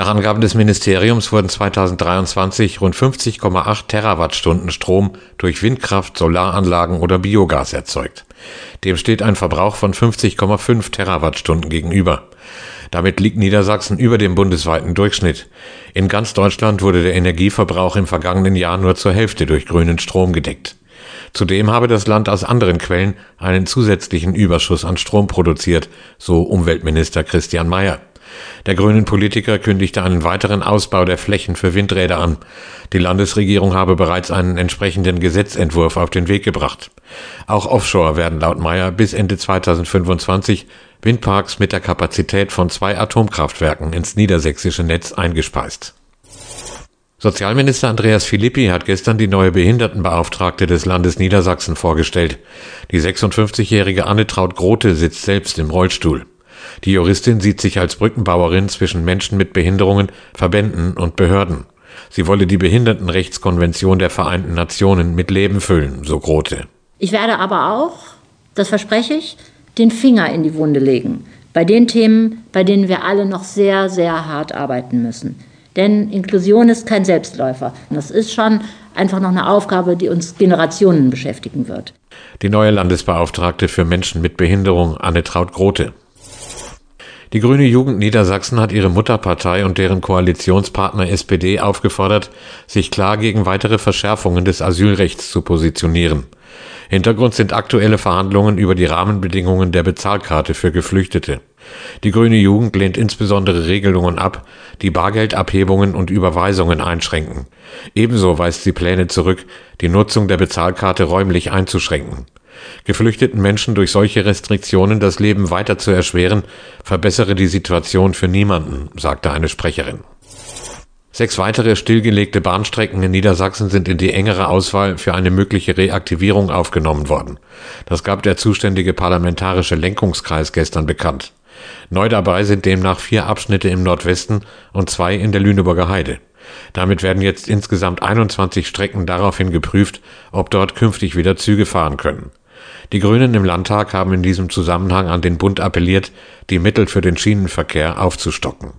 Nach Angaben des Ministeriums wurden 2023 rund 50,8 Terawattstunden Strom durch Windkraft, Solaranlagen oder Biogas erzeugt. Dem steht ein Verbrauch von 50,5 Terawattstunden gegenüber. Damit liegt Niedersachsen über dem bundesweiten Durchschnitt. In ganz Deutschland wurde der Energieverbrauch im vergangenen Jahr nur zur Hälfte durch grünen Strom gedeckt. Zudem habe das Land aus anderen Quellen einen zusätzlichen Überschuss an Strom produziert, so Umweltminister Christian Mayer. Der grünen Politiker kündigte einen weiteren Ausbau der Flächen für Windräder an. Die Landesregierung habe bereits einen entsprechenden Gesetzentwurf auf den Weg gebracht. Auch offshore werden laut Meyer bis Ende 2025 Windparks mit der Kapazität von zwei Atomkraftwerken ins niedersächsische Netz eingespeist. Sozialminister Andreas Philippi hat gestern die neue Behindertenbeauftragte des Landes Niedersachsen vorgestellt. Die 56-jährige Annetraut Grote sitzt selbst im Rollstuhl. Die Juristin sieht sich als Brückenbauerin zwischen Menschen mit Behinderungen, Verbänden und Behörden. Sie wolle die Behindertenrechtskonvention der Vereinten Nationen mit Leben füllen, so Grote. Ich werde aber auch, das verspreche ich, den Finger in die Wunde legen bei den Themen, bei denen wir alle noch sehr, sehr hart arbeiten müssen. Denn Inklusion ist kein Selbstläufer. Das ist schon einfach noch eine Aufgabe, die uns Generationen beschäftigen wird. Die neue Landesbeauftragte für Menschen mit Behinderung, Anne Traut-Grote. Die Grüne Jugend Niedersachsen hat ihre Mutterpartei und deren Koalitionspartner SPD aufgefordert, sich klar gegen weitere Verschärfungen des Asylrechts zu positionieren. Hintergrund sind aktuelle Verhandlungen über die Rahmenbedingungen der Bezahlkarte für Geflüchtete. Die Grüne Jugend lehnt insbesondere Regelungen ab, die Bargeldabhebungen und Überweisungen einschränken. Ebenso weist sie Pläne zurück, die Nutzung der Bezahlkarte räumlich einzuschränken. Geflüchteten Menschen durch solche Restriktionen das Leben weiter zu erschweren, verbessere die Situation für niemanden, sagte eine Sprecherin. Sechs weitere stillgelegte Bahnstrecken in Niedersachsen sind in die engere Auswahl für eine mögliche Reaktivierung aufgenommen worden. Das gab der zuständige parlamentarische Lenkungskreis gestern bekannt. Neu dabei sind demnach vier Abschnitte im Nordwesten und zwei in der Lüneburger Heide. Damit werden jetzt insgesamt 21 Strecken daraufhin geprüft, ob dort künftig wieder Züge fahren können. Die Grünen im Landtag haben in diesem Zusammenhang an den Bund appelliert, die Mittel für den Schienenverkehr aufzustocken